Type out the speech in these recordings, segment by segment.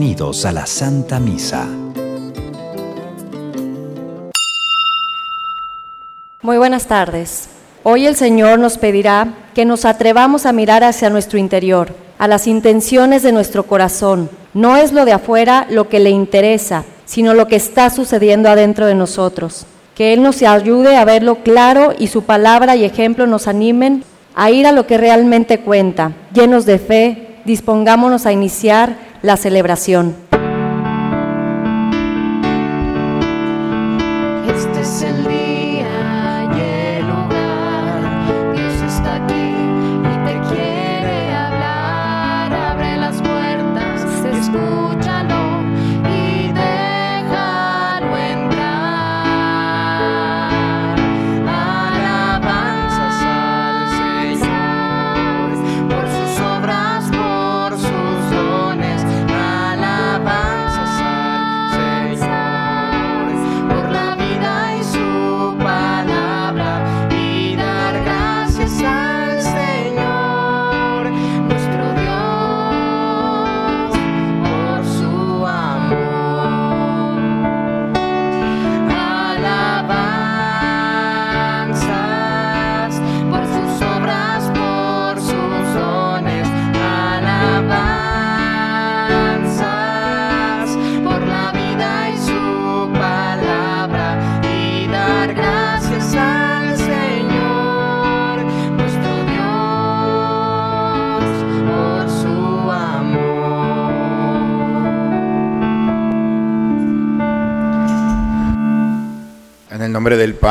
Bienvenidos a la Santa Misa. Muy buenas tardes. Hoy el Señor nos pedirá que nos atrevamos a mirar hacia nuestro interior, a las intenciones de nuestro corazón. No es lo de afuera lo que le interesa, sino lo que está sucediendo adentro de nosotros. Que Él nos ayude a verlo claro y su palabra y ejemplo nos animen a ir a lo que realmente cuenta. Llenos de fe, dispongámonos a iniciar la celebración.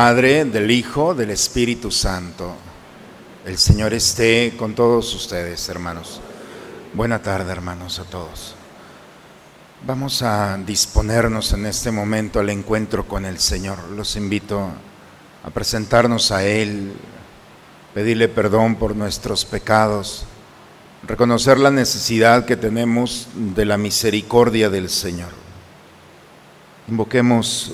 Padre, del Hijo, del Espíritu Santo. El Señor esté con todos ustedes, hermanos. Buena tarde, hermanos, a todos. Vamos a disponernos en este momento al encuentro con el Señor. Los invito a presentarnos a Él, pedirle perdón por nuestros pecados, reconocer la necesidad que tenemos de la misericordia del Señor. Invoquemos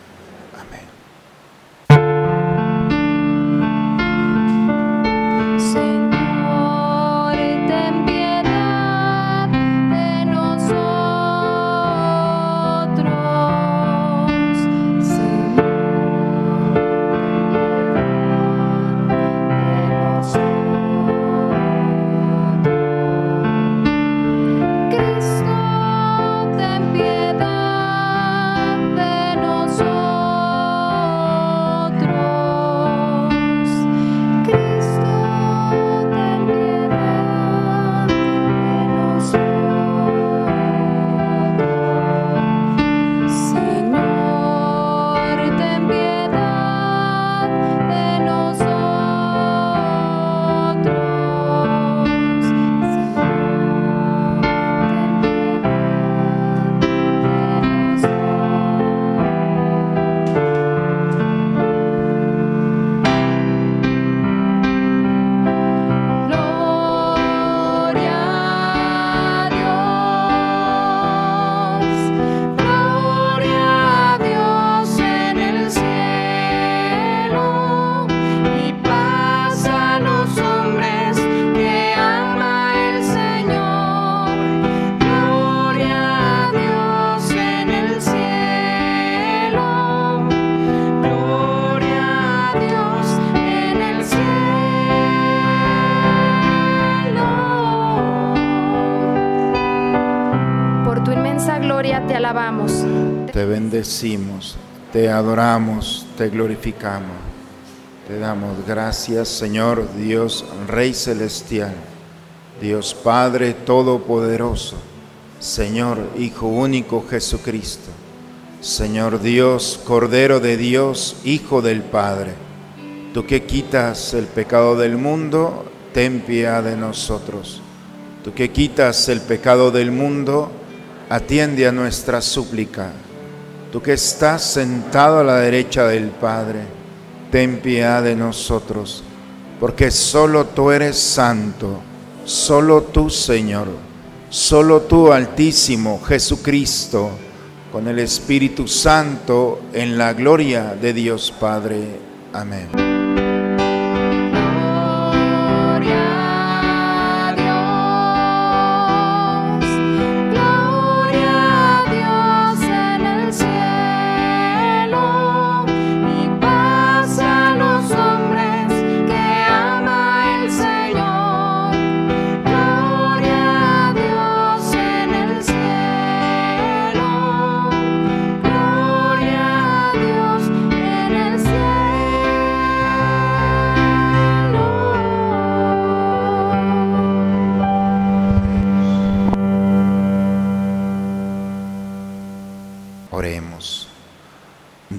Te adoramos, te glorificamos. Te damos gracias, Señor Dios, Rey Celestial, Dios Padre Todopoderoso. Señor Hijo único Jesucristo, Señor Dios, Cordero de Dios, Hijo del Padre, tú que quitas el pecado del mundo, ten piedad de nosotros. Tú que quitas el pecado del mundo, atiende a nuestra súplica. Tú que estás sentado a la derecha del Padre, ten piedad de nosotros, porque solo tú eres santo, solo tú, Señor, solo tú, Altísimo Jesucristo, con el Espíritu Santo, en la gloria de Dios Padre. Amén.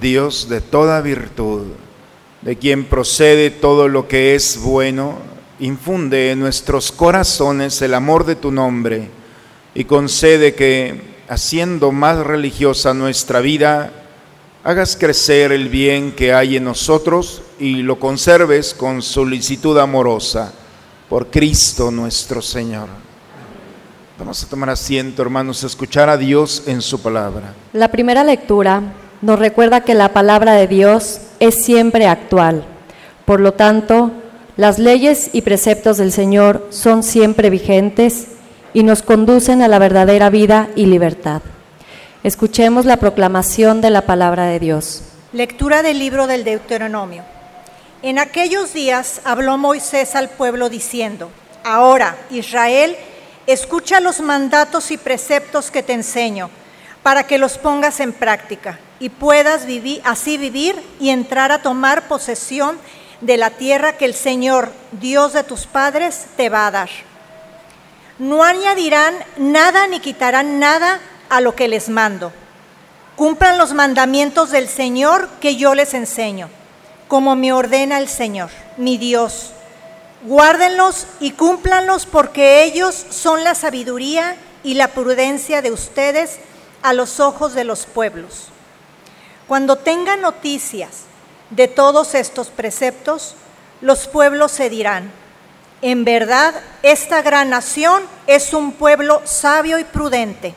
Dios de toda virtud, de quien procede todo lo que es bueno, infunde en nuestros corazones el amor de tu nombre y concede que, haciendo más religiosa nuestra vida, hagas crecer el bien que hay en nosotros y lo conserves con solicitud amorosa por Cristo nuestro Señor. Vamos a tomar asiento, hermanos, a escuchar a Dios en su palabra. La primera lectura nos recuerda que la palabra de Dios es siempre actual. Por lo tanto, las leyes y preceptos del Señor son siempre vigentes y nos conducen a la verdadera vida y libertad. Escuchemos la proclamación de la palabra de Dios. Lectura del libro del Deuteronomio. En aquellos días habló Moisés al pueblo diciendo, Ahora, Israel, escucha los mandatos y preceptos que te enseño, para que los pongas en práctica y puedas vivir, así vivir y entrar a tomar posesión de la tierra que el Señor, Dios de tus padres, te va a dar. No añadirán nada ni quitarán nada a lo que les mando. Cumplan los mandamientos del Señor que yo les enseño, como me ordena el Señor, mi Dios. Guárdenlos y cúmplanlos porque ellos son la sabiduría y la prudencia de ustedes a los ojos de los pueblos. Cuando tengan noticias de todos estos preceptos, los pueblos se dirán, en verdad esta gran nación es un pueblo sabio y prudente,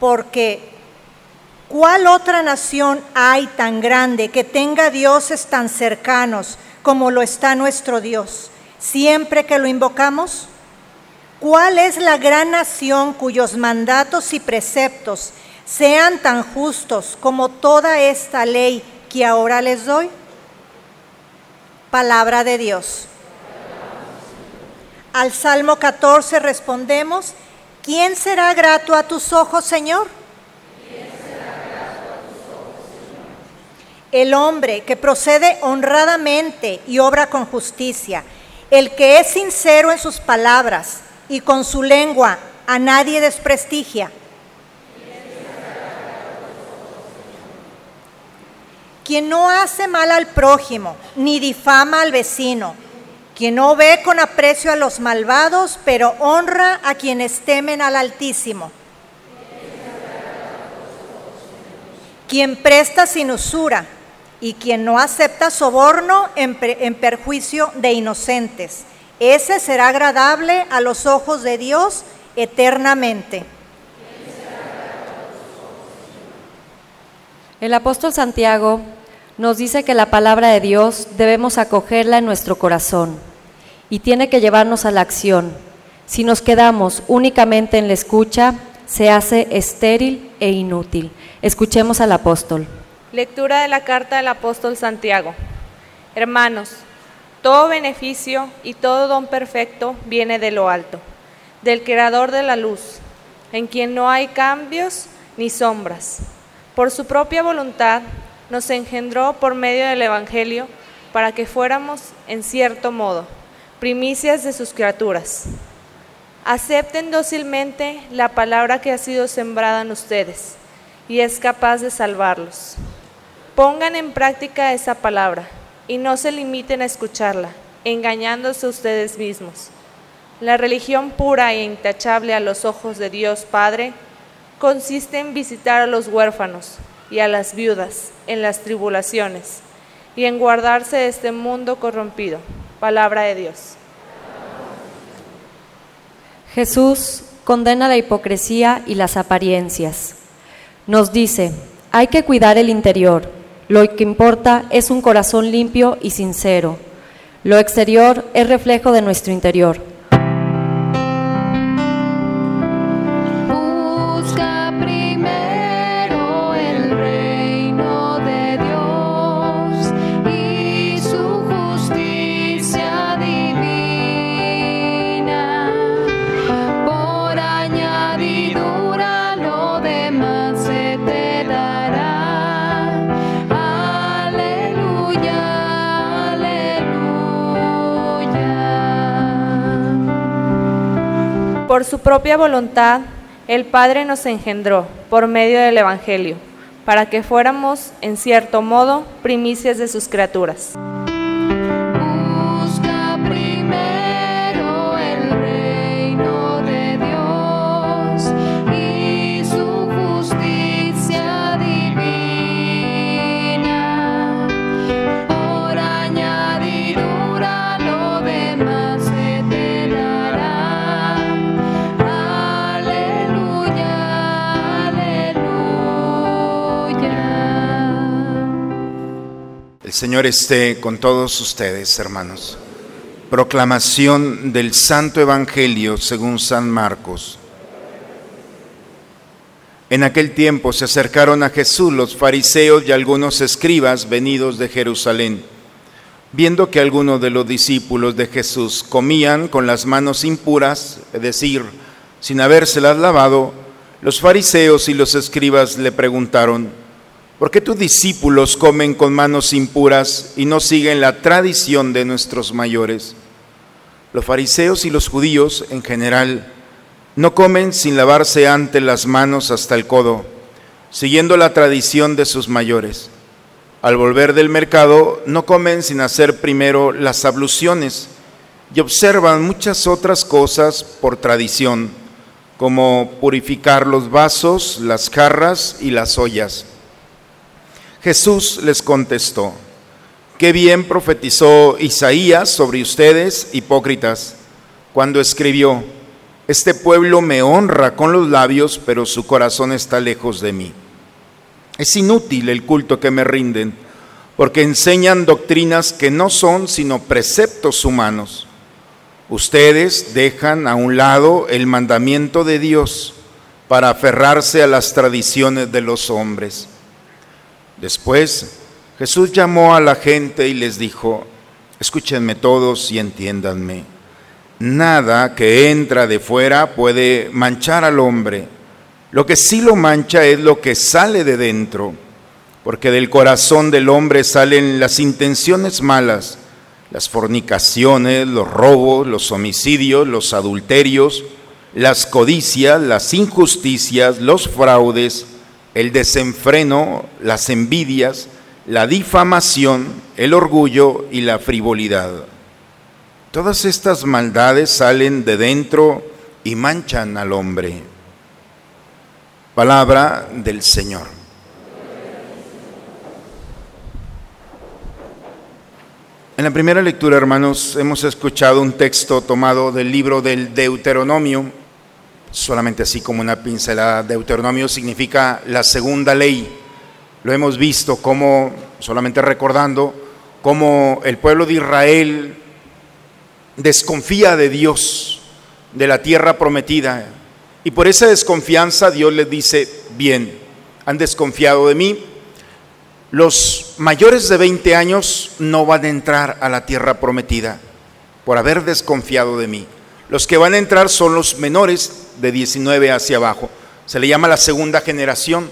porque ¿cuál otra nación hay tan grande que tenga dioses tan cercanos como lo está nuestro Dios, siempre que lo invocamos? ¿Cuál es la gran nación cuyos mandatos y preceptos sean tan justos como toda esta ley que ahora les doy? Palabra de Dios. Al Salmo 14 respondemos, ¿quién será grato a tus ojos, Señor? El hombre que procede honradamente y obra con justicia, el que es sincero en sus palabras y con su lengua a nadie desprestigia. Quien no hace mal al prójimo, ni difama al vecino, quien no ve con aprecio a los malvados, pero honra a quienes temen al Altísimo. Quien presta sin usura y quien no acepta soborno en, en perjuicio de inocentes. Ese será agradable a los ojos de Dios eternamente. El apóstol Santiago nos dice que la palabra de Dios debemos acogerla en nuestro corazón y tiene que llevarnos a la acción. Si nos quedamos únicamente en la escucha, se hace estéril e inútil. Escuchemos al apóstol. Lectura de la carta del apóstol Santiago. Hermanos, todo beneficio y todo don perfecto viene de lo alto, del Creador de la luz, en quien no hay cambios ni sombras. Por su propia voluntad nos engendró por medio del Evangelio para que fuéramos, en cierto modo, primicias de sus criaturas. Acepten dócilmente la palabra que ha sido sembrada en ustedes y es capaz de salvarlos. Pongan en práctica esa palabra y no se limiten a escucharla, engañándose ustedes mismos. La religión pura e intachable a los ojos de Dios Padre consiste en visitar a los huérfanos y a las viudas en las tribulaciones y en guardarse de este mundo corrompido. Palabra de Dios. Jesús condena la hipocresía y las apariencias. Nos dice, hay que cuidar el interior. Lo que importa es un corazón limpio y sincero. Lo exterior es reflejo de nuestro interior. Por su propia voluntad, el Padre nos engendró por medio del Evangelio, para que fuéramos, en cierto modo, primicias de sus criaturas. Señor esté con todos ustedes, hermanos. Proclamación del Santo Evangelio según San Marcos. En aquel tiempo se acercaron a Jesús los fariseos y algunos escribas venidos de Jerusalén. Viendo que algunos de los discípulos de Jesús comían con las manos impuras, es decir, sin habérselas lavado, los fariseos y los escribas le preguntaron, ¿Por qué tus discípulos comen con manos impuras y no siguen la tradición de nuestros mayores? Los fariseos y los judíos en general no comen sin lavarse antes las manos hasta el codo, siguiendo la tradición de sus mayores. Al volver del mercado no comen sin hacer primero las abluciones y observan muchas otras cosas por tradición, como purificar los vasos, las jarras y las ollas. Jesús les contestó, qué bien profetizó Isaías sobre ustedes, hipócritas, cuando escribió, este pueblo me honra con los labios, pero su corazón está lejos de mí. Es inútil el culto que me rinden, porque enseñan doctrinas que no son sino preceptos humanos. Ustedes dejan a un lado el mandamiento de Dios para aferrarse a las tradiciones de los hombres. Después Jesús llamó a la gente y les dijo, escúchenme todos y entiéndanme, nada que entra de fuera puede manchar al hombre, lo que sí lo mancha es lo que sale de dentro, porque del corazón del hombre salen las intenciones malas, las fornicaciones, los robos, los homicidios, los adulterios, las codicias, las injusticias, los fraudes, el desenfreno, las envidias, la difamación, el orgullo y la frivolidad. Todas estas maldades salen de dentro y manchan al hombre. Palabra del Señor. En la primera lectura, hermanos, hemos escuchado un texto tomado del libro del Deuteronomio, solamente así como una pincelada. Deuteronomio significa la segunda ley. Lo hemos visto como, solamente recordando, cómo el pueblo de Israel desconfía de Dios, de la tierra prometida. Y por esa desconfianza Dios les dice, bien, han desconfiado de mí. Los mayores de 20 años no van a entrar a la tierra prometida por haber desconfiado de mí. Los que van a entrar son los menores de 19 hacia abajo. Se le llama la segunda generación.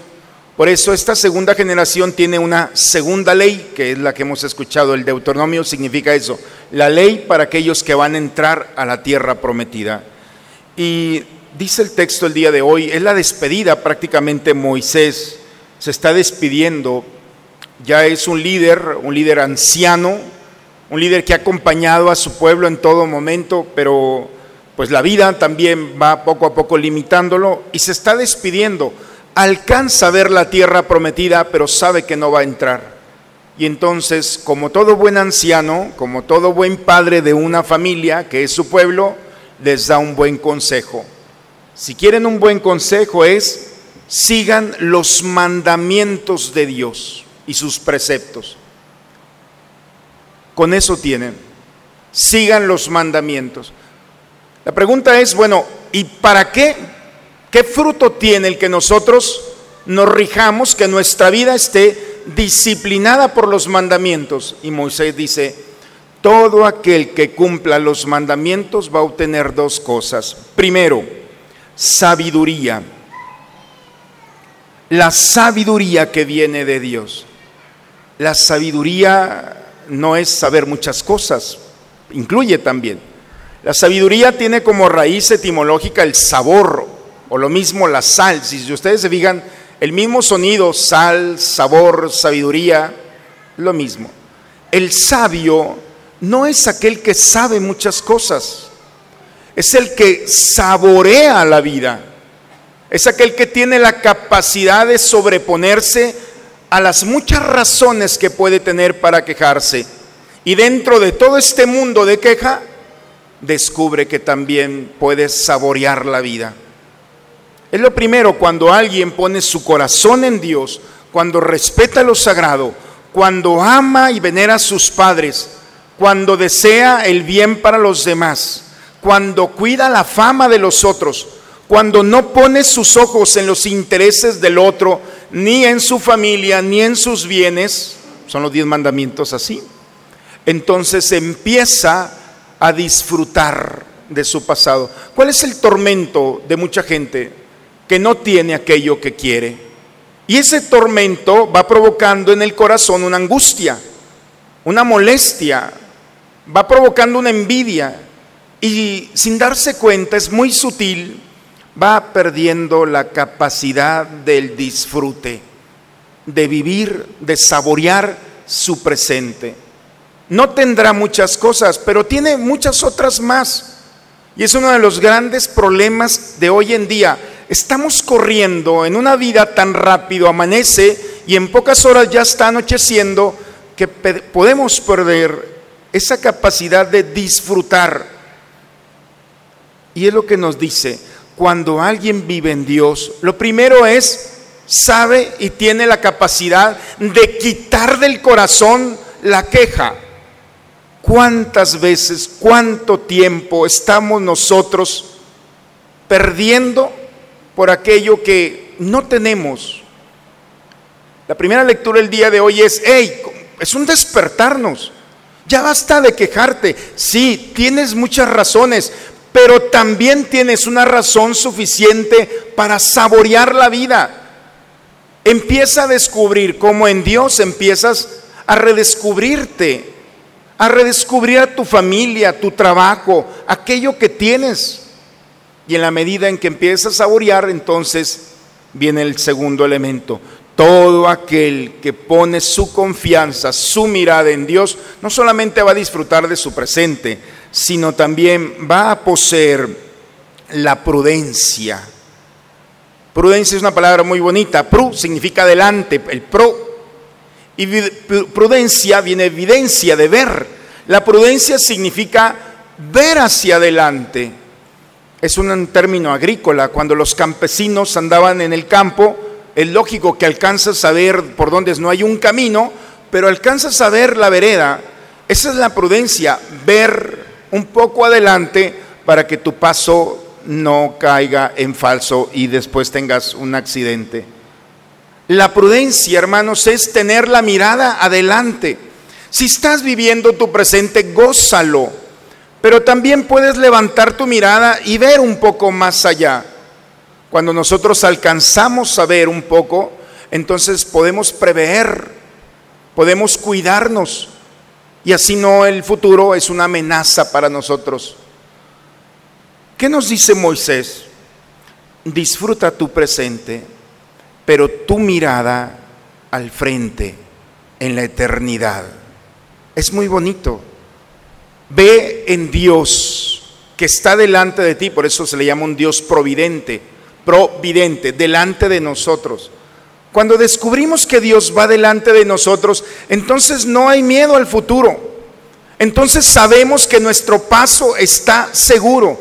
Por eso esta segunda generación tiene una segunda ley, que es la que hemos escuchado. El Deuteronomio significa eso, la ley para aquellos que van a entrar a la tierra prometida. Y dice el texto el día de hoy, es la despedida prácticamente Moisés, se está despidiendo, ya es un líder, un líder anciano, un líder que ha acompañado a su pueblo en todo momento, pero pues la vida también va poco a poco limitándolo y se está despidiendo. Alcanza a ver la tierra prometida, pero sabe que no va a entrar. Y entonces, como todo buen anciano, como todo buen padre de una familia, que es su pueblo, les da un buen consejo. Si quieren un buen consejo es, sigan los mandamientos de Dios y sus preceptos. Con eso tienen. Sigan los mandamientos. La pregunta es, bueno, ¿y para qué? ¿Qué fruto tiene el que nosotros nos rijamos, que nuestra vida esté disciplinada por los mandamientos. Y Moisés dice, todo aquel que cumpla los mandamientos va a obtener dos cosas. Primero, sabiduría. La sabiduría que viene de Dios. La sabiduría no es saber muchas cosas, incluye también. La sabiduría tiene como raíz etimológica el sabor, o lo mismo la sal. Si ustedes se fijan, el mismo sonido, sal, sabor, sabiduría, lo mismo. El sabio no es aquel que sabe muchas cosas, es el que saborea la vida, es aquel que tiene la capacidad de sobreponerse a las muchas razones que puede tener para quejarse. Y dentro de todo este mundo de queja, descubre que también puede saborear la vida. Es lo primero cuando alguien pone su corazón en Dios, cuando respeta lo sagrado, cuando ama y venera a sus padres, cuando desea el bien para los demás, cuando cuida la fama de los otros, cuando no pone sus ojos en los intereses del otro, ni en su familia, ni en sus bienes, son los diez mandamientos así, entonces empieza a disfrutar de su pasado. ¿Cuál es el tormento de mucha gente? que no tiene aquello que quiere. Y ese tormento va provocando en el corazón una angustia, una molestia, va provocando una envidia y sin darse cuenta, es muy sutil, va perdiendo la capacidad del disfrute, de vivir, de saborear su presente. No tendrá muchas cosas, pero tiene muchas otras más. Y es uno de los grandes problemas de hoy en día estamos corriendo en una vida tan rápido, amanece y en pocas horas ya está anocheciendo, que podemos perder esa capacidad de disfrutar. Y es lo que nos dice, cuando alguien vive en Dios, lo primero es, sabe y tiene la capacidad de quitar del corazón la queja. ¿Cuántas veces, cuánto tiempo estamos nosotros perdiendo por aquello que no tenemos. La primera lectura del día de hoy es, hey, es un despertarnos. Ya basta de quejarte. Sí, tienes muchas razones, pero también tienes una razón suficiente para saborear la vida. Empieza a descubrir cómo en Dios empiezas a redescubrirte, a redescubrir a tu familia, tu trabajo, aquello que tienes. Y en la medida en que empieza a saborear, entonces viene el segundo elemento. Todo aquel que pone su confianza, su mirada en Dios, no solamente va a disfrutar de su presente, sino también va a poseer la prudencia. Prudencia es una palabra muy bonita. Pru significa adelante, el pro. Y prudencia viene evidencia de ver. La prudencia significa ver hacia adelante es un término agrícola. Cuando los campesinos andaban en el campo, es lógico que alcanzas a ver por dónde no hay un camino, pero alcanzas a ver la vereda. Esa es la prudencia, ver un poco adelante para que tu paso no caiga en falso y después tengas un accidente. La prudencia, hermanos, es tener la mirada adelante. Si estás viviendo tu presente, gózalo pero también puedes levantar tu mirada y ver un poco más allá. Cuando nosotros alcanzamos a ver un poco, entonces podemos prever, podemos cuidarnos y así no el futuro es una amenaza para nosotros. ¿Qué nos dice Moisés? Disfruta tu presente, pero tu mirada al frente, en la eternidad. Es muy bonito. Ve en Dios que está delante de ti, por eso se le llama un Dios providente, providente, delante de nosotros. Cuando descubrimos que Dios va delante de nosotros, entonces no hay miedo al futuro. Entonces sabemos que nuestro paso está seguro.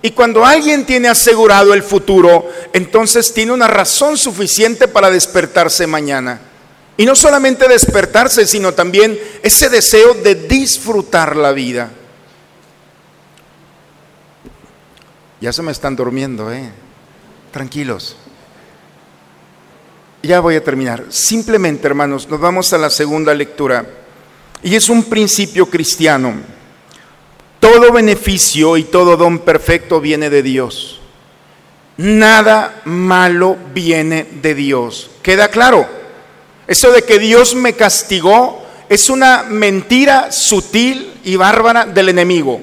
Y cuando alguien tiene asegurado el futuro, entonces tiene una razón suficiente para despertarse mañana. Y no solamente despertarse, sino también ese deseo de disfrutar la vida. Ya se me están durmiendo, ¿eh? Tranquilos. Ya voy a terminar. Simplemente, hermanos, nos vamos a la segunda lectura. Y es un principio cristiano. Todo beneficio y todo don perfecto viene de Dios. Nada malo viene de Dios. ¿Queda claro? Eso de que Dios me castigó es una mentira sutil y bárbara del enemigo.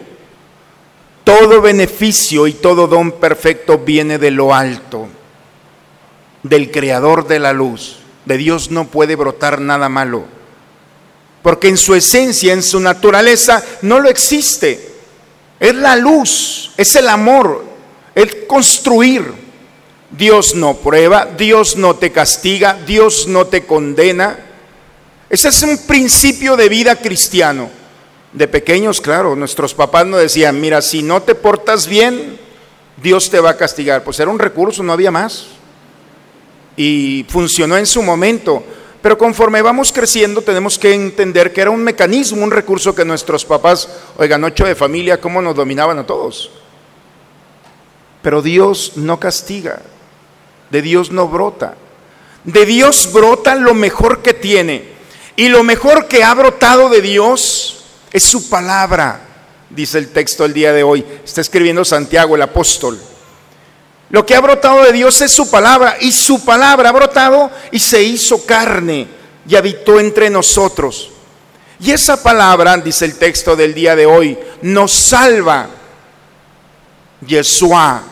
Todo beneficio y todo don perfecto viene de lo alto, del creador de la luz. De Dios no puede brotar nada malo, porque en su esencia, en su naturaleza, no lo existe. Es la luz, es el amor, el construir. Dios no prueba, Dios no te castiga, Dios no te condena. Ese es un principio de vida cristiano. De pequeños, claro, nuestros papás nos decían, mira, si no te portas bien, Dios te va a castigar. Pues era un recurso, no había más. Y funcionó en su momento. Pero conforme vamos creciendo tenemos que entender que era un mecanismo, un recurso que nuestros papás, oigan, ocho de familia, cómo nos dominaban a todos. Pero Dios no castiga, de Dios no brota. De Dios brota lo mejor que tiene. Y lo mejor que ha brotado de Dios es su palabra, dice el texto del día de hoy. Está escribiendo Santiago, el apóstol. Lo que ha brotado de Dios es su palabra y su palabra ha brotado y se hizo carne y habitó entre nosotros. Y esa palabra, dice el texto del día de hoy, nos salva. Yeshua,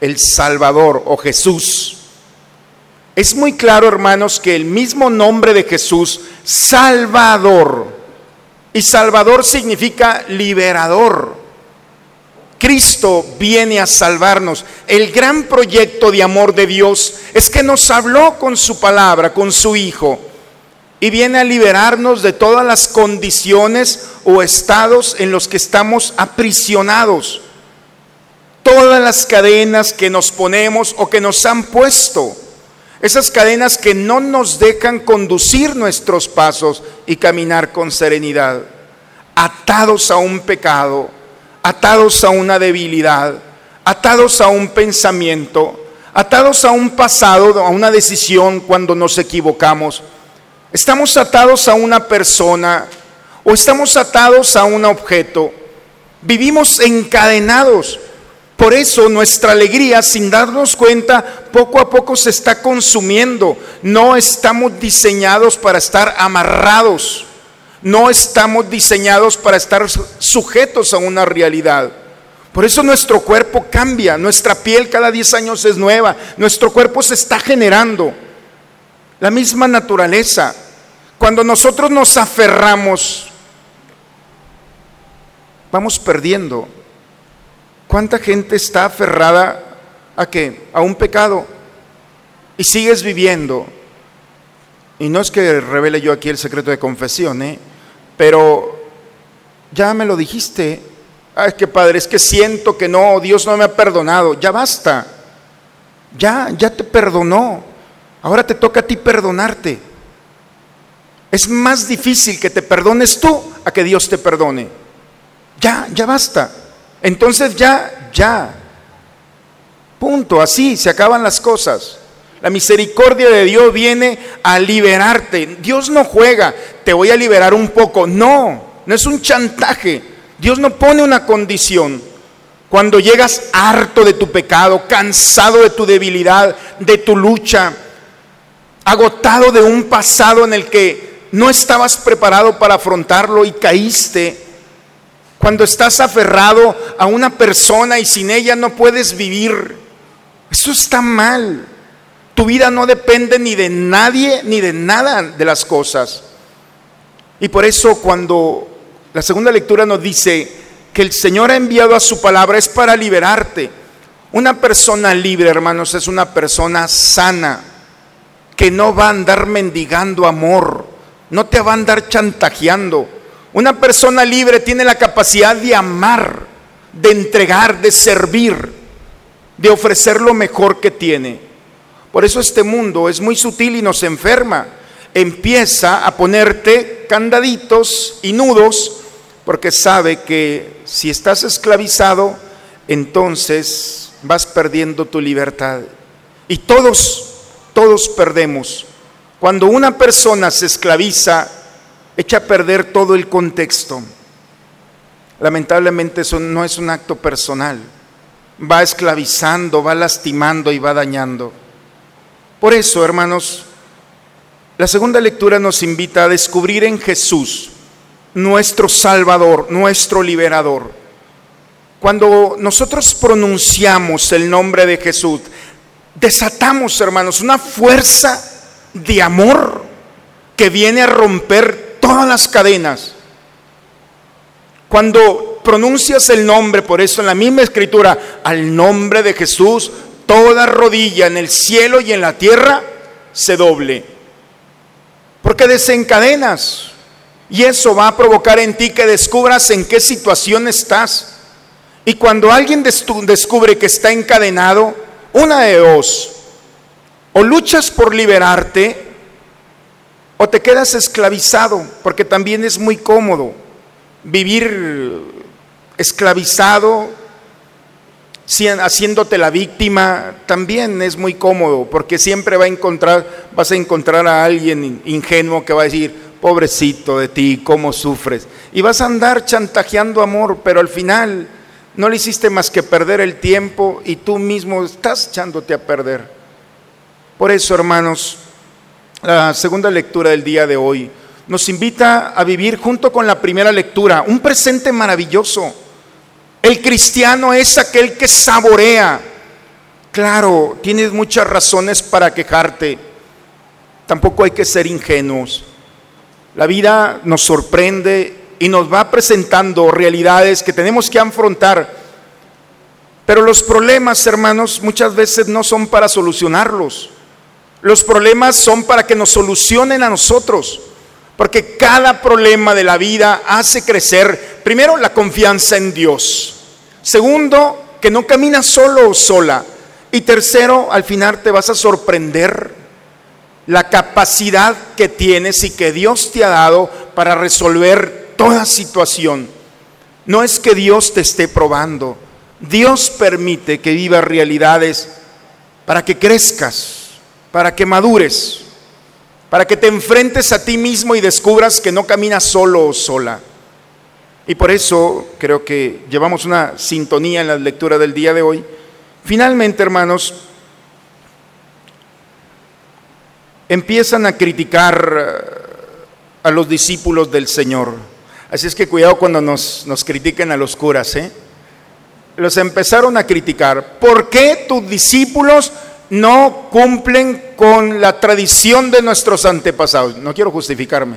el Salvador o Jesús. Es muy claro, hermanos, que el mismo nombre de Jesús, Salvador, y Salvador significa liberador. Cristo viene a salvarnos. El gran proyecto de amor de Dios es que nos habló con su palabra, con su Hijo, y viene a liberarnos de todas las condiciones o estados en los que estamos aprisionados. Todas las cadenas que nos ponemos o que nos han puesto. Esas cadenas que no nos dejan conducir nuestros pasos y caminar con serenidad. Atados a un pecado atados a una debilidad, atados a un pensamiento, atados a un pasado, a una decisión cuando nos equivocamos. Estamos atados a una persona o estamos atados a un objeto. Vivimos encadenados. Por eso nuestra alegría, sin darnos cuenta, poco a poco se está consumiendo. No estamos diseñados para estar amarrados. No estamos diseñados para estar sujetos a una realidad. Por eso nuestro cuerpo cambia, nuestra piel cada 10 años es nueva, nuestro cuerpo se está generando. La misma naturaleza. Cuando nosotros nos aferramos, vamos perdiendo. ¿Cuánta gente está aferrada a qué? A un pecado. Y sigues viviendo. Y no es que revele yo aquí el secreto de confesión, ¿eh? pero ya me lo dijiste. Ay, qué padre, es que siento que no, Dios no me ha perdonado. Ya basta. Ya, ya te perdonó. Ahora te toca a ti perdonarte. Es más difícil que te perdones tú a que Dios te perdone. Ya, ya basta. Entonces ya, ya. Punto, así se acaban las cosas. La misericordia de Dios viene a liberarte. Dios no juega, te voy a liberar un poco. No, no es un chantaje. Dios no pone una condición. Cuando llegas harto de tu pecado, cansado de tu debilidad, de tu lucha, agotado de un pasado en el que no estabas preparado para afrontarlo y caíste, Cuando estás aferrado a una persona y sin ella no puedes vivir. Eso está mal. Tu vida no depende ni de nadie ni de nada de las cosas. Y por eso cuando la segunda lectura nos dice que el Señor ha enviado a su palabra es para liberarte. Una persona libre, hermanos, es una persona sana, que no va a andar mendigando amor, no te va a andar chantajeando. Una persona libre tiene la capacidad de amar, de entregar, de servir, de ofrecer lo mejor que tiene. Por eso este mundo es muy sutil y nos enferma. Empieza a ponerte candaditos y nudos porque sabe que si estás esclavizado, entonces vas perdiendo tu libertad. Y todos, todos perdemos. Cuando una persona se esclaviza, echa a perder todo el contexto. Lamentablemente eso no es un acto personal. Va esclavizando, va lastimando y va dañando. Por eso, hermanos, la segunda lectura nos invita a descubrir en Jesús, nuestro Salvador, nuestro liberador. Cuando nosotros pronunciamos el nombre de Jesús, desatamos, hermanos, una fuerza de amor que viene a romper todas las cadenas. Cuando pronuncias el nombre, por eso en la misma escritura, al nombre de Jesús, toda rodilla en el cielo y en la tierra se doble. Porque desencadenas. Y eso va a provocar en ti que descubras en qué situación estás. Y cuando alguien descubre que está encadenado, una de dos, o luchas por liberarte, o te quedas esclavizado, porque también es muy cómodo vivir esclavizado, haciéndote la víctima, también es muy cómodo, porque siempre va a encontrar, vas a encontrar a alguien ingenuo que va a decir, pobrecito de ti, cómo sufres. Y vas a andar chantajeando amor, pero al final no le hiciste más que perder el tiempo y tú mismo estás echándote a perder. Por eso, hermanos, la segunda lectura del día de hoy nos invita a vivir junto con la primera lectura un presente maravilloso. El cristiano es aquel que saborea. Claro, tienes muchas razones para quejarte. Tampoco hay que ser ingenuos. La vida nos sorprende y nos va presentando realidades que tenemos que afrontar. Pero los problemas, hermanos, muchas veces no son para solucionarlos. Los problemas son para que nos solucionen a nosotros. Porque cada problema de la vida hace crecer, primero, la confianza en Dios. Segundo, que no caminas solo o sola. Y tercero, al final te vas a sorprender la capacidad que tienes y que Dios te ha dado para resolver toda situación. No es que Dios te esté probando. Dios permite que vivas realidades para que crezcas, para que madures, para que te enfrentes a ti mismo y descubras que no caminas solo o sola. Y por eso creo que llevamos una sintonía en la lectura del día de hoy. Finalmente, hermanos, empiezan a criticar a los discípulos del Señor. Así es que cuidado cuando nos, nos critiquen a los curas. ¿eh? Los empezaron a criticar. ¿Por qué tus discípulos no cumplen con la tradición de nuestros antepasados? No quiero justificarme.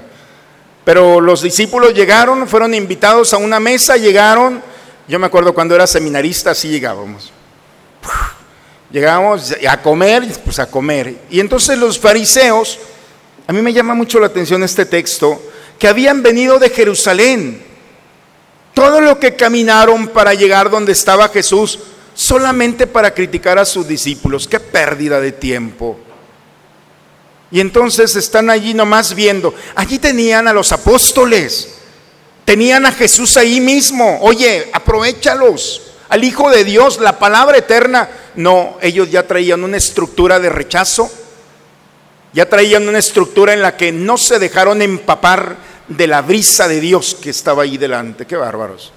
Pero los discípulos llegaron, fueron invitados a una mesa, llegaron. Yo me acuerdo cuando era seminarista, así llegábamos. Llegábamos a comer, pues a comer. Y entonces los fariseos, a mí me llama mucho la atención este texto, que habían venido de Jerusalén. Todo lo que caminaron para llegar donde estaba Jesús, solamente para criticar a sus discípulos. Qué pérdida de tiempo. Y entonces están allí nomás viendo. Allí tenían a los apóstoles. Tenían a Jesús ahí mismo. Oye, aprovechalos. Al Hijo de Dios, la palabra eterna. No, ellos ya traían una estructura de rechazo. Ya traían una estructura en la que no se dejaron empapar de la brisa de Dios que estaba ahí delante. Qué bárbaros.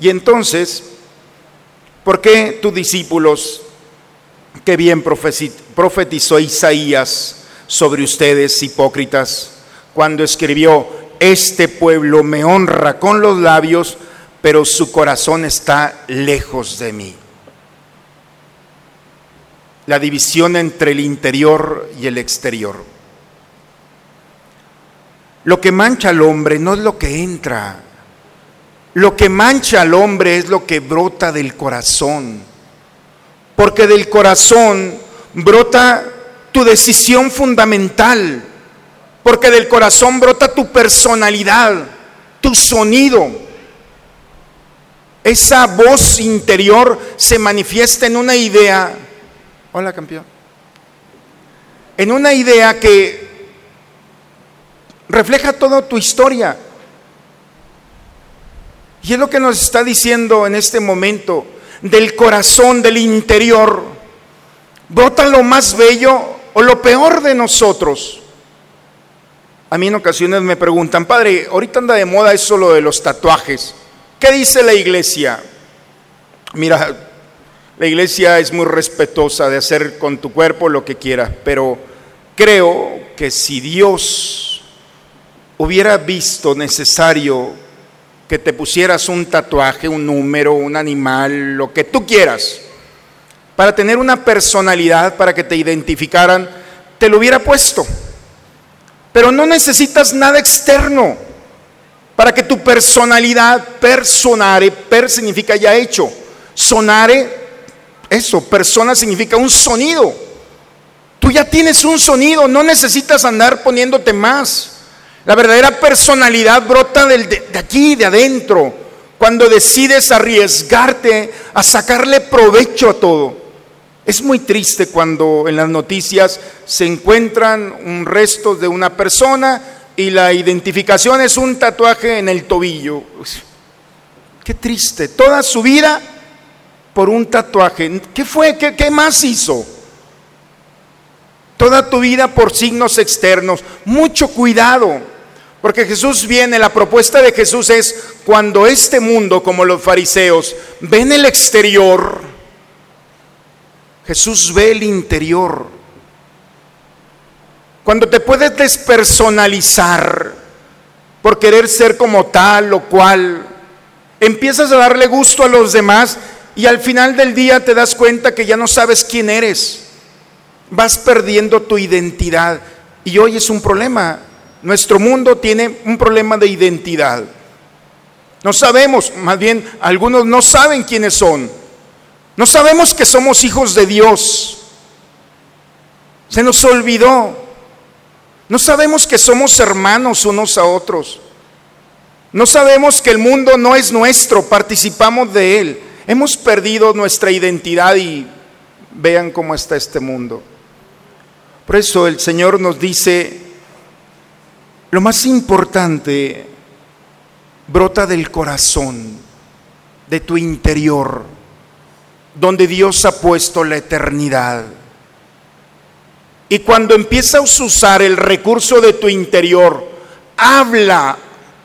Y entonces, ¿por qué tus discípulos, que bien profetizó Isaías sobre ustedes, hipócritas, cuando escribió, este pueblo me honra con los labios, pero su corazón está lejos de mí. La división entre el interior y el exterior. Lo que mancha al hombre no es lo que entra. Lo que mancha al hombre es lo que brota del corazón. Porque del corazón brota tu decisión fundamental. Porque del corazón brota tu personalidad, tu sonido. Esa voz interior se manifiesta en una idea. Hola, campeón. En una idea que refleja toda tu historia. Y es lo que nos está diciendo en este momento, del corazón, del interior, brota lo más bello o lo peor de nosotros. A mí en ocasiones me preguntan, padre, ahorita anda de moda eso lo de los tatuajes. ¿Qué dice la iglesia? Mira, la iglesia es muy respetuosa de hacer con tu cuerpo lo que quiera, pero creo que si Dios hubiera visto necesario que te pusieras un tatuaje, un número, un animal, lo que tú quieras, para tener una personalidad, para que te identificaran, te lo hubiera puesto. Pero no necesitas nada externo para que tu personalidad personare, per significa ya hecho, sonare, eso, persona significa un sonido. Tú ya tienes un sonido, no necesitas andar poniéndote más. La verdadera personalidad brota de, aquí, de adentro, cuando decides arriesgarte a sacarle provecho a todo. Es muy triste cuando en las noticias se encuentran un resto de una persona y la identificación es un tatuaje en el tobillo. Qué triste, toda su vida por un tatuaje. ¿Qué fue? ¿Qué, qué más hizo? Toda tu vida por signos externos. Mucho cuidado. Porque Jesús viene, la propuesta de Jesús es cuando este mundo, como los fariseos, ven el exterior, Jesús ve el interior. Cuando te puedes despersonalizar por querer ser como tal o cual, empiezas a darle gusto a los demás y al final del día te das cuenta que ya no sabes quién eres. Vas perdiendo tu identidad. Y hoy es un problema. Nuestro mundo tiene un problema de identidad. No sabemos, más bien algunos no saben quiénes son. No sabemos que somos hijos de Dios. Se nos olvidó. No sabemos que somos hermanos unos a otros. No sabemos que el mundo no es nuestro, participamos de él. Hemos perdido nuestra identidad y vean cómo está este mundo. Por eso el Señor nos dice, lo más importante brota del corazón, de tu interior, donde Dios ha puesto la eternidad. Y cuando empiezas a usar el recurso de tu interior, habla,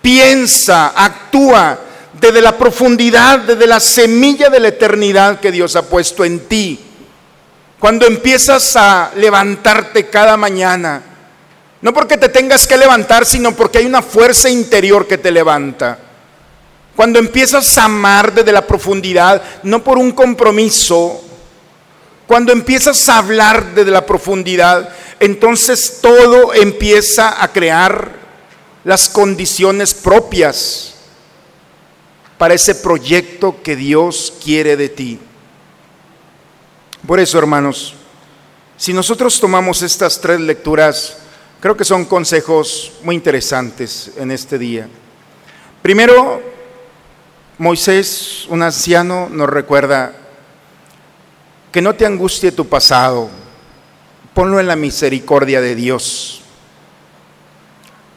piensa, actúa desde la profundidad, desde la semilla de la eternidad que Dios ha puesto en ti. Cuando empiezas a levantarte cada mañana, no porque te tengas que levantar, sino porque hay una fuerza interior que te levanta. Cuando empiezas a amar desde la profundidad, no por un compromiso, cuando empiezas a hablar desde la profundidad, entonces todo empieza a crear las condiciones propias para ese proyecto que Dios quiere de ti. Por eso, hermanos, si nosotros tomamos estas tres lecturas, creo que son consejos muy interesantes en este día. Primero, Moisés, un anciano, nos recuerda que no te angustie tu pasado, ponlo en la misericordia de Dios.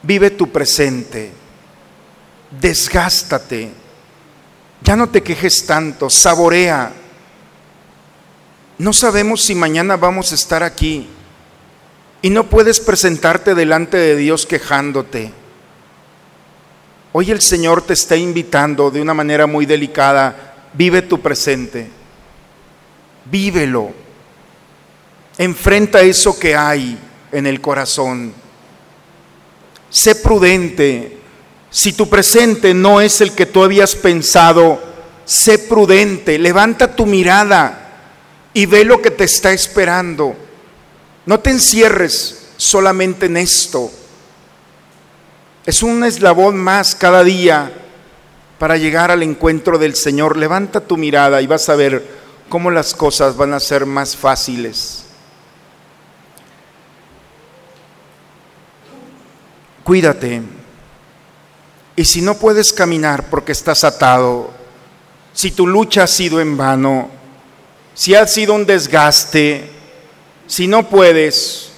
Vive tu presente, desgástate, ya no te quejes tanto, saborea. No sabemos si mañana vamos a estar aquí y no puedes presentarte delante de Dios quejándote. Hoy el Señor te está invitando de una manera muy delicada, vive tu presente, vívelo, enfrenta eso que hay en el corazón, sé prudente, Si tu presente no es el que tú habías pensado, sé prudente, levanta tu mirada y ve lo que te está esperando. No te encierres solamente en esto. Es un eslabón más cada día para llegar al encuentro del Señor. Levanta tu mirada y vas a ver cómo las cosas van a ser más fáciles. Cuídate. Y si no puedes caminar porque estás atado, si tu lucha ha sido en vano, si ha sido un desgaste, si no puedes,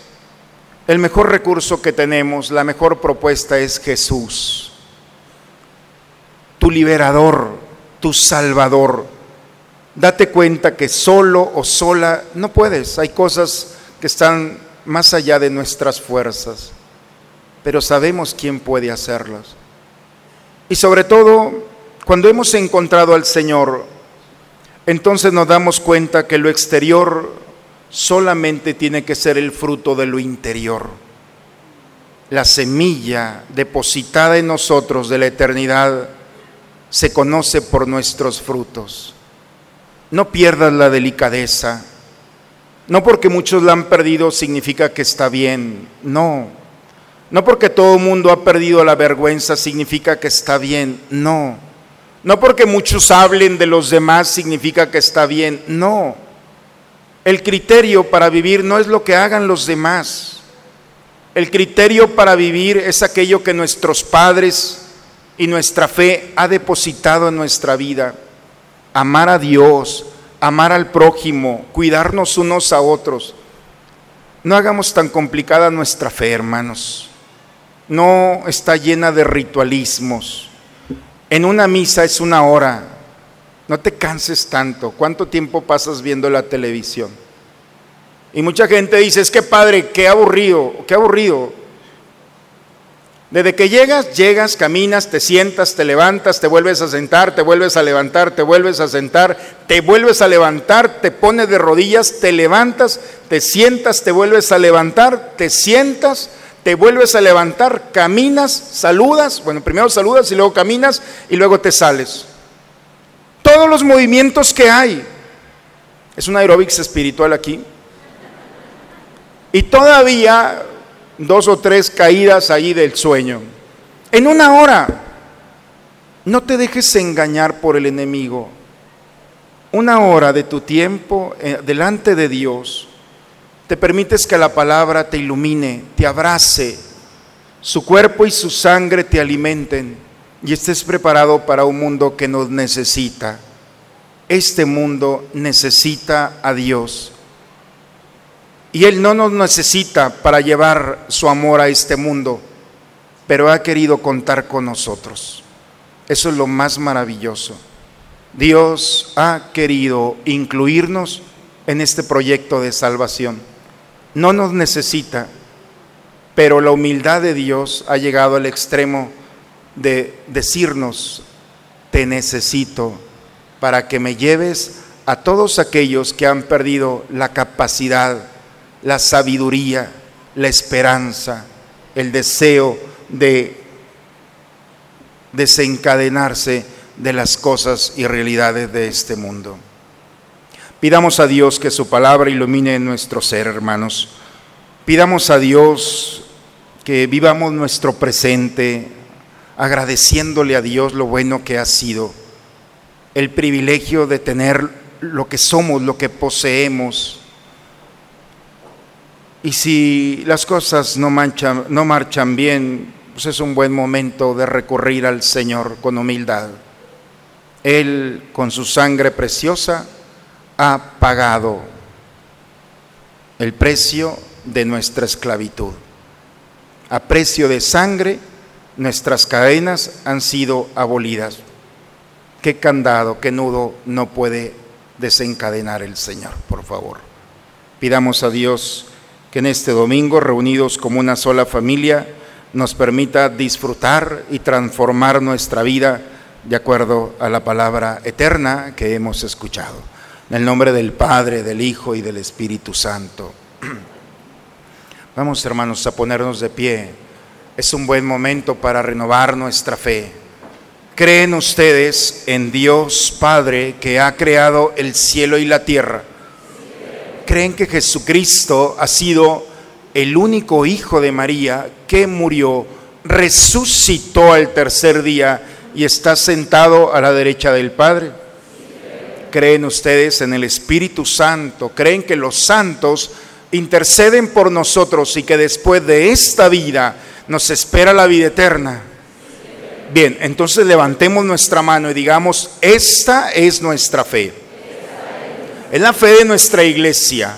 el mejor recurso que tenemos, la mejor propuesta es Jesús, tu liberador, tu salvador. Date cuenta que solo o sola no puedes. Hay cosas que están más allá de nuestras fuerzas, pero sabemos quién puede hacerlas. Y sobre todo, cuando hemos encontrado al Señor, entonces nos damos cuenta que lo exterior solamente tiene que ser el fruto de lo interior. La semilla depositada en nosotros de la eternidad se conoce por nuestros frutos. No pierdas la delicadeza. No porque muchos la han perdido significa que está bien. No. No porque todo el mundo ha perdido la vergüenza significa que está bien. No. No porque muchos hablen de los demás significa que está bien. No. El criterio para vivir no es lo que hagan los demás. El criterio para vivir es aquello que nuestros padres y nuestra fe ha depositado en nuestra vida. Amar a Dios, amar al prójimo, cuidarnos unos a otros. No hagamos tan complicada nuestra fe, hermanos. No está llena de ritualismos. En una misa es una hora. No te canses tanto. ¿Cuánto tiempo pasas viendo la televisión? Y mucha gente dice, es que padre, qué aburrido, qué aburrido. Desde que llegas, llegas, caminas, te sientas, te levantas, te vuelves a sentar, te vuelves a levantar, te vuelves a sentar, te vuelves a levantar, te pones de rodillas, te levantas, te sientas, te vuelves a levantar, te sientas, te vuelves a levantar, caminas, saludas, bueno, primero saludas y luego caminas y luego te sales. Todos los movimientos que hay. Es un aeróbics espiritual aquí. Y todavía dos o tres caídas ahí del sueño. En una hora, no te dejes engañar por el enemigo. Una hora de tu tiempo eh, delante de Dios, te permites que la palabra te ilumine, te abrace, su cuerpo y su sangre te alimenten y estés preparado para un mundo que nos necesita. Este mundo necesita a Dios. Y Él no nos necesita para llevar su amor a este mundo, pero ha querido contar con nosotros. Eso es lo más maravilloso. Dios ha querido incluirnos en este proyecto de salvación. No nos necesita, pero la humildad de Dios ha llegado al extremo de decirnos, te necesito para que me lleves a todos aquellos que han perdido la capacidad la sabiduría, la esperanza, el deseo de desencadenarse de las cosas y realidades de este mundo. Pidamos a Dios que su palabra ilumine nuestro ser, hermanos. Pidamos a Dios que vivamos nuestro presente agradeciéndole a Dios lo bueno que ha sido, el privilegio de tener lo que somos, lo que poseemos, y si las cosas no, manchan, no marchan bien, pues es un buen momento de recurrir al Señor con humildad. Él, con su sangre preciosa, ha pagado el precio de nuestra esclavitud. A precio de sangre, nuestras cadenas han sido abolidas. ¿Qué candado, qué nudo no puede desencadenar el Señor? Por favor, pidamos a Dios que en este domingo, reunidos como una sola familia, nos permita disfrutar y transformar nuestra vida de acuerdo a la palabra eterna que hemos escuchado. En el nombre del Padre, del Hijo y del Espíritu Santo. Vamos hermanos a ponernos de pie es un buen momento para renovar nuestra fe. ¿Creen ustedes en Dios Padre que ha creado el cielo y la tierra? ¿Creen que Jesucristo ha sido el único hijo de María que murió, resucitó al tercer día y está sentado a la derecha del Padre? ¿Creen ustedes en el Espíritu Santo? ¿Creen que los santos interceden por nosotros y que después de esta vida nos espera la vida eterna? Bien, entonces levantemos nuestra mano y digamos, esta es nuestra fe. Es la fe de nuestra iglesia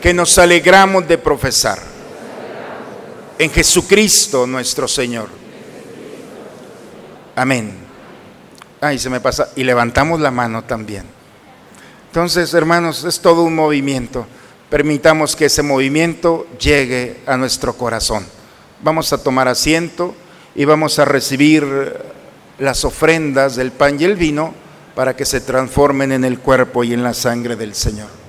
que nos alegramos de profesar en Jesucristo nuestro Señor. Amén. Ay, se me pasa. Y levantamos la mano también. Entonces, hermanos, es todo un movimiento. Permitamos que ese movimiento llegue a nuestro corazón. Vamos a tomar asiento y vamos a recibir las ofrendas del pan y el vino para que se transformen en el cuerpo y en la sangre del Señor.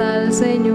Al Señor.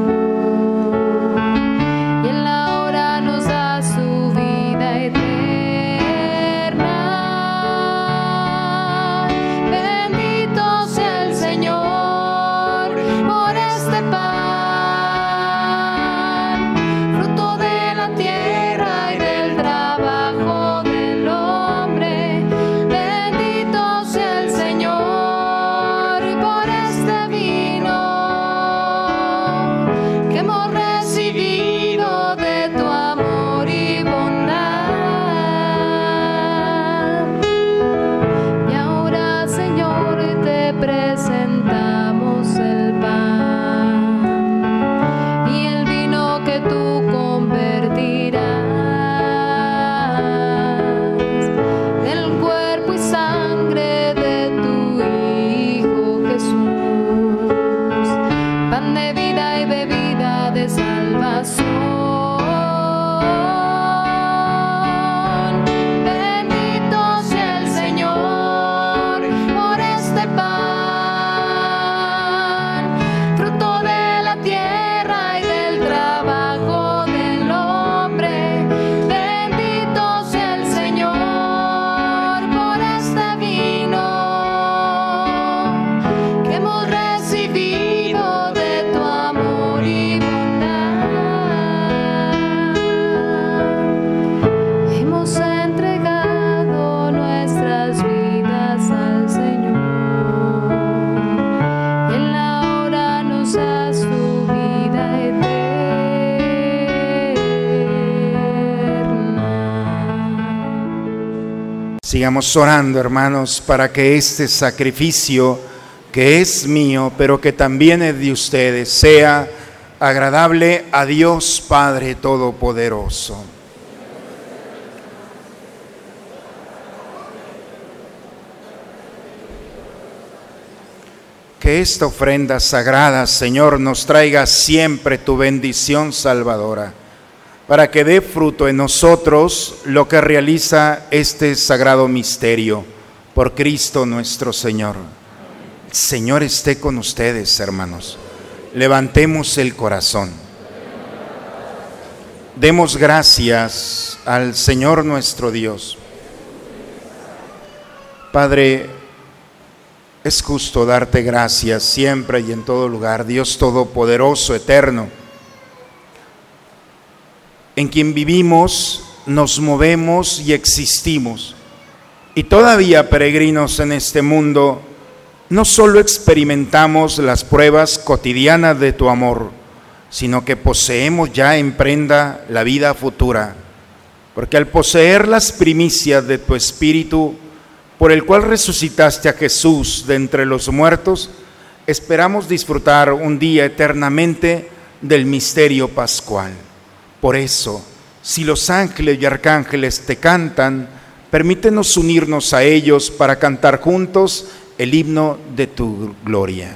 Orando, hermanos, para que este sacrificio que es mío, pero que también es de ustedes, sea agradable a Dios Padre Todopoderoso. Que esta ofrenda sagrada, Señor, nos traiga siempre tu bendición salvadora, para que dé fruto en nosotros lo que realiza este sagrado misterio, por Cristo nuestro Señor. El Señor esté con ustedes, hermanos. Levantemos el corazón. Demos gracias al Señor nuestro Dios. Padre, es justo darte gracias siempre y en todo lugar, Dios Todopoderoso, eterno, en quien vivimos, nos movemos y existimos. Y todavía peregrinos en este mundo, no solo experimentamos las pruebas cotidianas de tu amor, sino que poseemos ya en prenda la vida futura. Porque al poseer las primicias de tu Espíritu, por el cual resucitaste a Jesús de entre los muertos, esperamos disfrutar un día eternamente del misterio pascual. Por eso, si los ángeles y arcángeles te cantan, permítenos unirnos a ellos para cantar juntos el himno de tu gloria.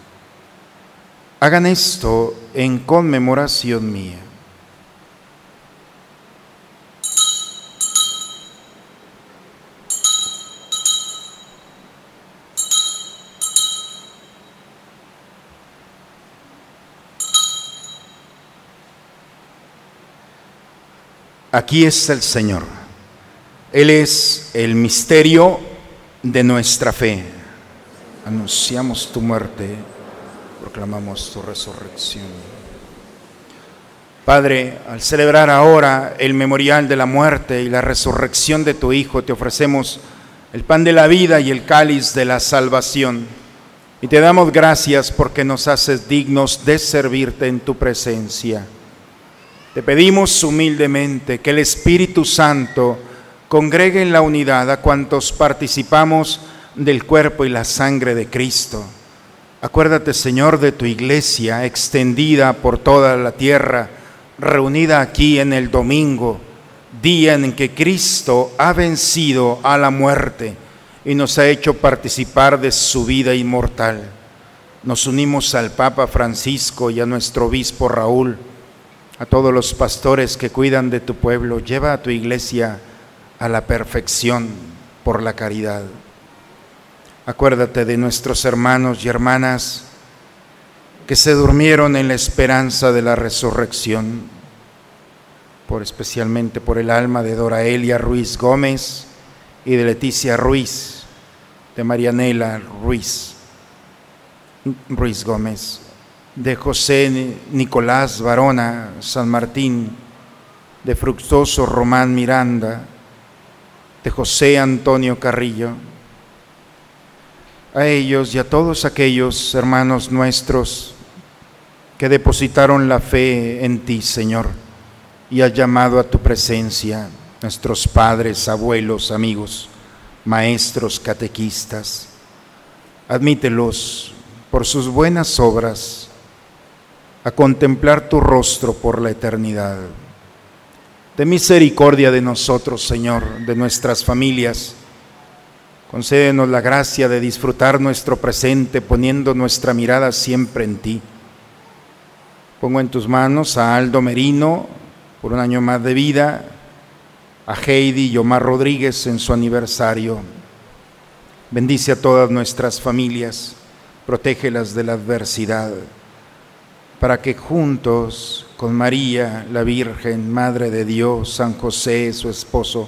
Hagan esto en conmemoración mía. Aquí está el Señor. Él es el misterio de nuestra fe. Anunciamos tu muerte, proclamamos tu resurrección. Padre, al celebrar ahora el memorial de la muerte y la resurrección de tu Hijo, te ofrecemos el pan de la vida y el cáliz de la salvación. Y te damos gracias porque nos haces dignos de servirte en tu presencia. Te pedimos humildemente que el Espíritu Santo congregue en la unidad a cuantos participamos del cuerpo y la sangre de Cristo. Acuérdate, Señor, de tu iglesia extendida por toda la tierra, reunida aquí en el domingo, día en que Cristo ha vencido a la muerte y nos ha hecho participar de su vida inmortal. Nos unimos al Papa Francisco y a nuestro obispo Raúl a todos los pastores que cuidan de tu pueblo, lleva a tu iglesia a la perfección por la caridad. Acuérdate de nuestros hermanos y hermanas que se durmieron en la esperanza de la resurrección, por especialmente por el alma de Dora Elia Ruiz Gómez y de Leticia Ruiz, de Marianela Ruiz, Ruiz Gómez de José Nicolás Varona San Martín de Fructuoso Román Miranda, de José Antonio Carrillo, a ellos y a todos aquellos hermanos nuestros que depositaron la fe en ti, Señor, y has llamado a tu presencia, nuestros padres, abuelos, amigos, maestros, catequistas. Admítelos por sus buenas obras a contemplar tu rostro por la eternidad. De misericordia de nosotros, Señor, de nuestras familias. Concédenos la gracia de disfrutar nuestro presente poniendo nuestra mirada siempre en ti. Pongo en tus manos a Aldo Merino por un año más de vida, a Heidi y Omar Rodríguez en su aniversario. Bendice a todas nuestras familias, protégelas de la adversidad, para que juntos con María, la Virgen, Madre de Dios, San José, su esposo,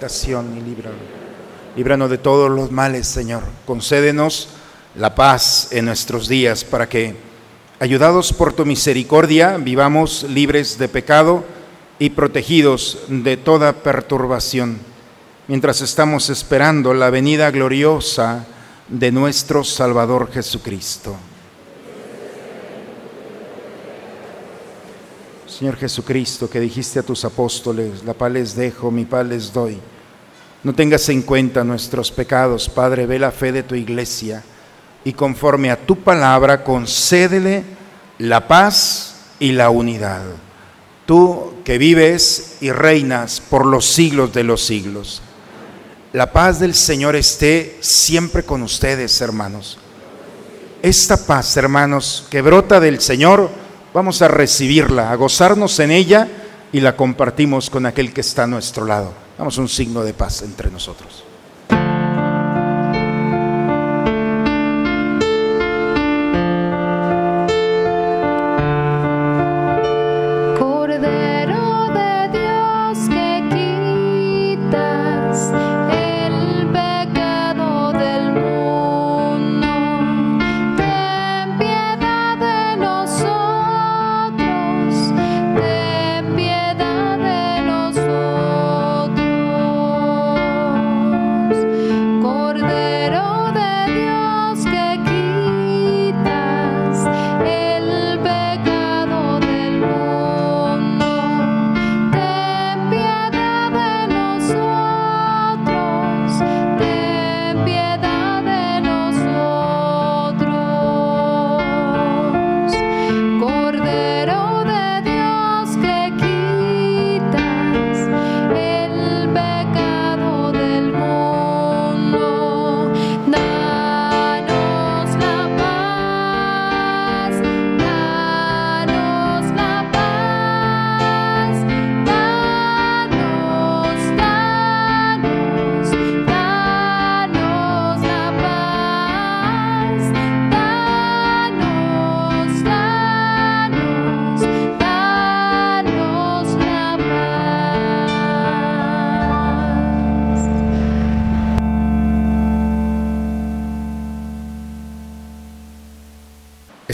Y líbranos. Líbranos de todos los males, Señor. Concédenos la paz en nuestros días para que Ayudados por tu misericordia, vivamos libres de pecado y protegidos de toda perturbación, mientras estamos esperando la venida gloriosa de nuestro Salvador Jesucristo. Señor Jesucristo, que dijiste a tus apóstoles, la paz les dejo, mi paz les doy. No tengas en cuenta nuestros pecados, Padre, ve la fe de tu iglesia y conforme a tu palabra concédele la paz y la unidad. Tú que vives y reinas por los siglos de los siglos. La paz del Señor esté siempre con ustedes, hermanos. Esta paz, hermanos, que brota del Señor, vamos a recibirla, a gozarnos en ella y la compartimos con aquel que está a nuestro lado. Damos un signo de paz entre nosotros.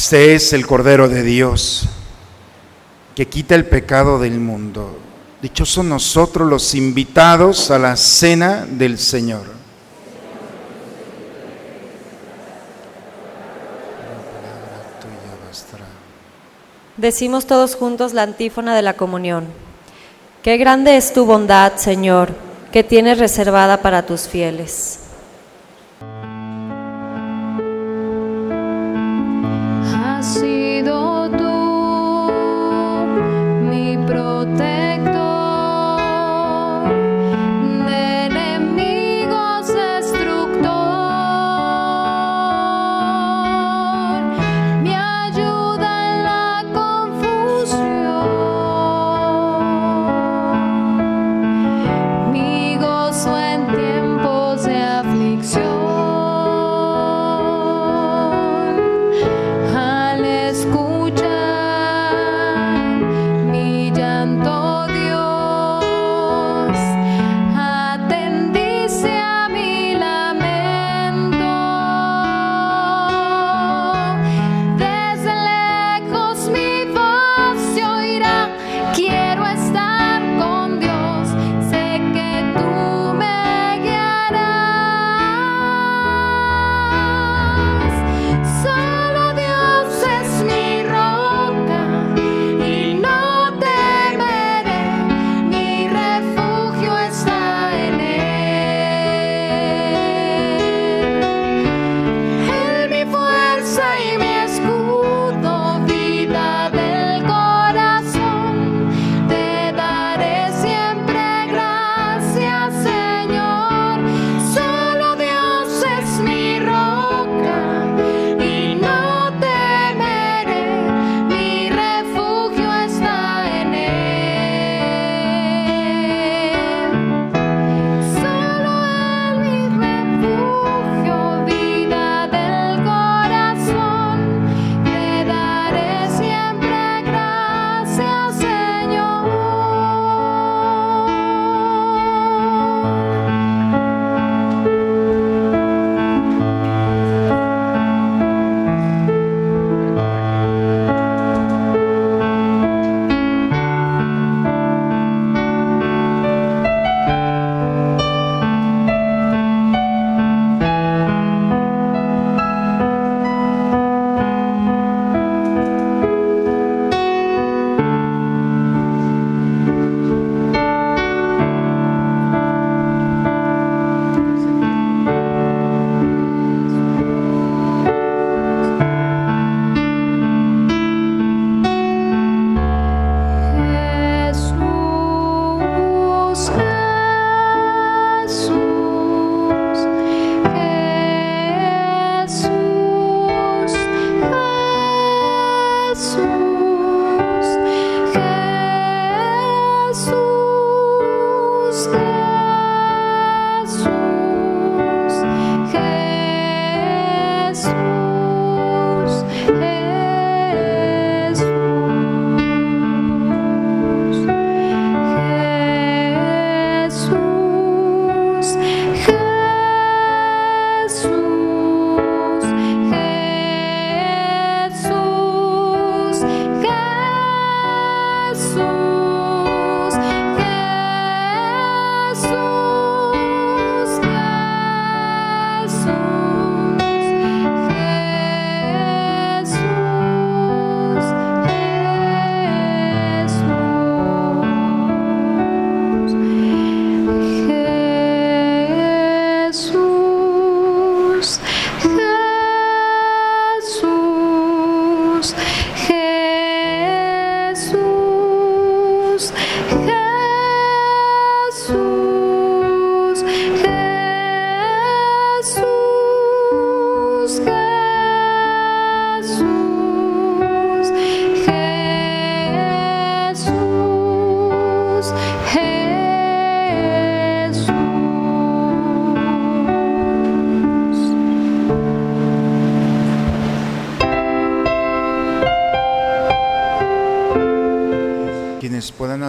Este es el Cordero de Dios que quita el pecado del mundo. Dichosos nosotros los invitados a la cena del Señor. Decimos todos juntos la antífona de la comunión. Qué grande es tu bondad, Señor, que tienes reservada para tus fieles.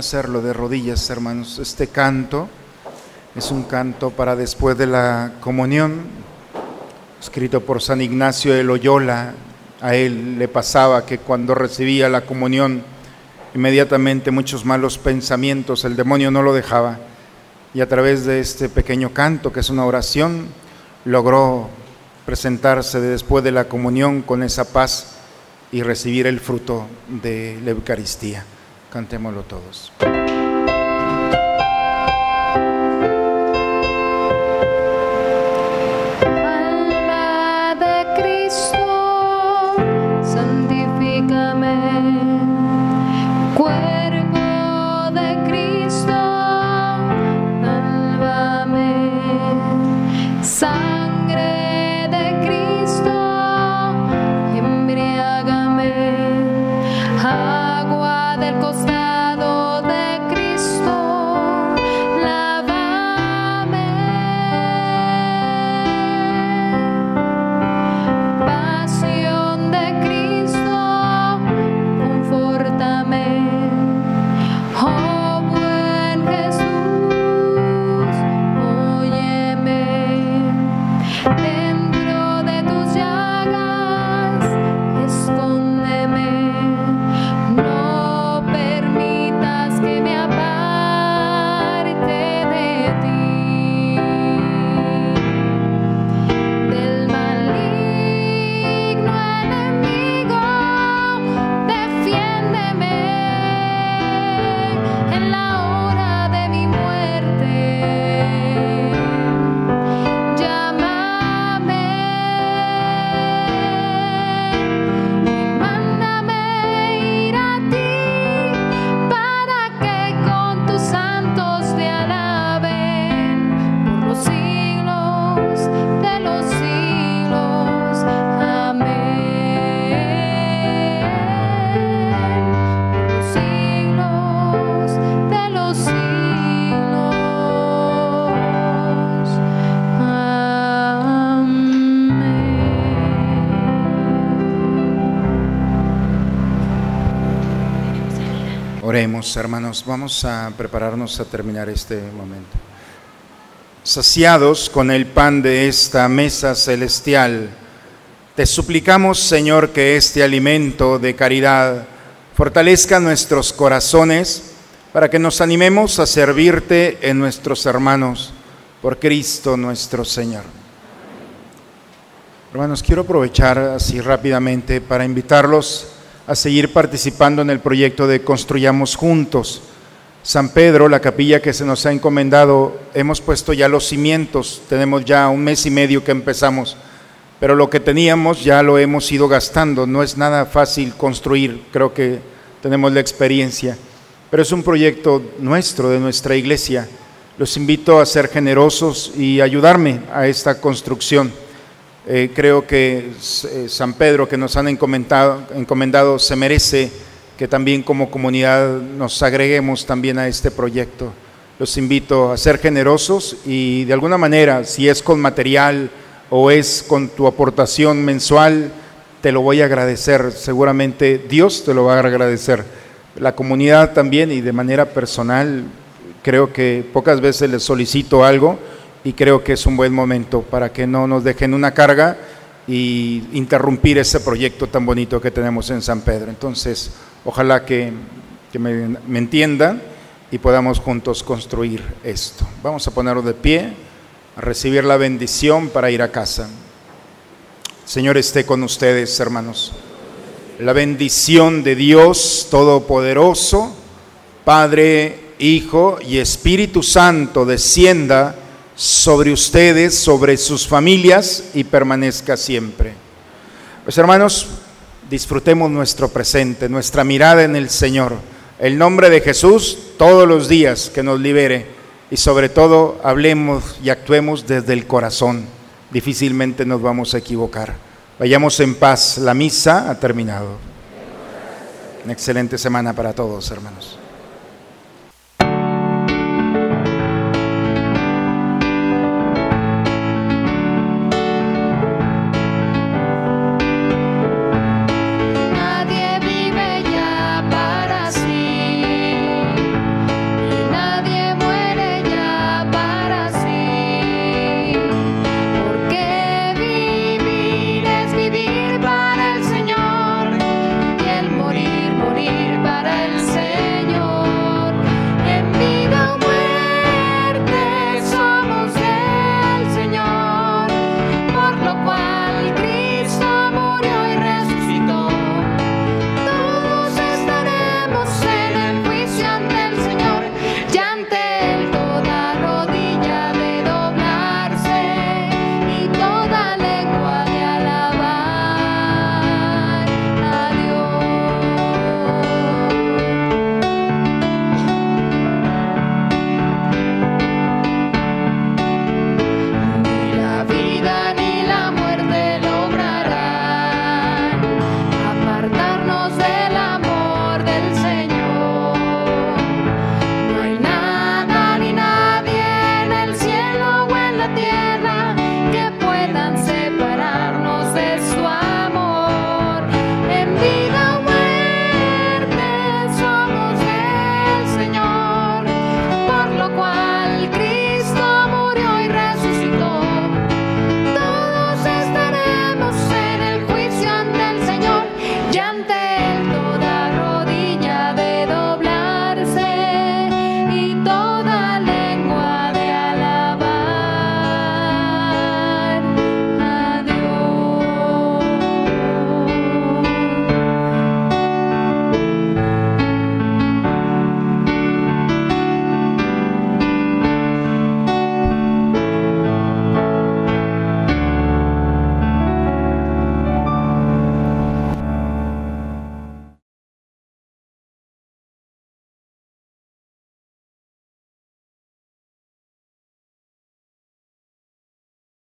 Hacerlo de rodillas, hermanos, este canto es un canto para después de la comunión, escrito por San Ignacio de Loyola. A él le pasaba que cuando recibía la comunión, inmediatamente muchos malos pensamientos, el demonio no lo dejaba. Y a través de este pequeño canto, que es una oración, logró presentarse después de la comunión con esa paz y recibir el fruto de la Eucaristía. Cantémoslo todos. Hermanos, vamos a prepararnos a terminar este momento. Saciados con el pan de esta mesa celestial, te suplicamos, Señor, que este alimento de caridad fortalezca nuestros corazones para que nos animemos a servirte en nuestros hermanos por Cristo nuestro Señor. Hermanos, quiero aprovechar así rápidamente para invitarlos a seguir participando en el proyecto de Construyamos Juntos. San Pedro, la capilla que se nos ha encomendado, hemos puesto ya los cimientos, tenemos ya un mes y medio que empezamos, pero lo que teníamos ya lo hemos ido gastando, no es nada fácil construir, creo que tenemos la experiencia, pero es un proyecto nuestro, de nuestra iglesia. Los invito a ser generosos y ayudarme a esta construcción. Eh, creo que eh, San Pedro que nos han encomendado, encomendado se merece que también como comunidad nos agreguemos también a este proyecto. Los invito a ser generosos y de alguna manera, si es con material o es con tu aportación mensual, te lo voy a agradecer. Seguramente Dios te lo va a agradecer. La comunidad también y de manera personal, creo que pocas veces les solicito algo y creo que es un buen momento para que no nos dejen una carga y interrumpir ese proyecto tan bonito que tenemos en San Pedro. Entonces, ojalá que, me, me entiendan y podamos juntos construir esto. Vamos a ponerlo de pie, a recibir la bendición para ir a casa. Señor esté con ustedes, hermanos. La bendición de Dios Todopoderoso, Padre, Hijo y Espíritu Santo descienda sobre ustedes, sobre sus familias y permanezca siempre. Pues hermanos, disfrutemos nuestro presente, nuestra mirada en el Señor, el nombre de Jesús todos los días que nos libere y sobre todo hablemos y actuemos desde el corazón. Difícilmente nos vamos a equivocar. Vayamos en paz. La misa ha terminado. Una excelente semana para todos, hermanos.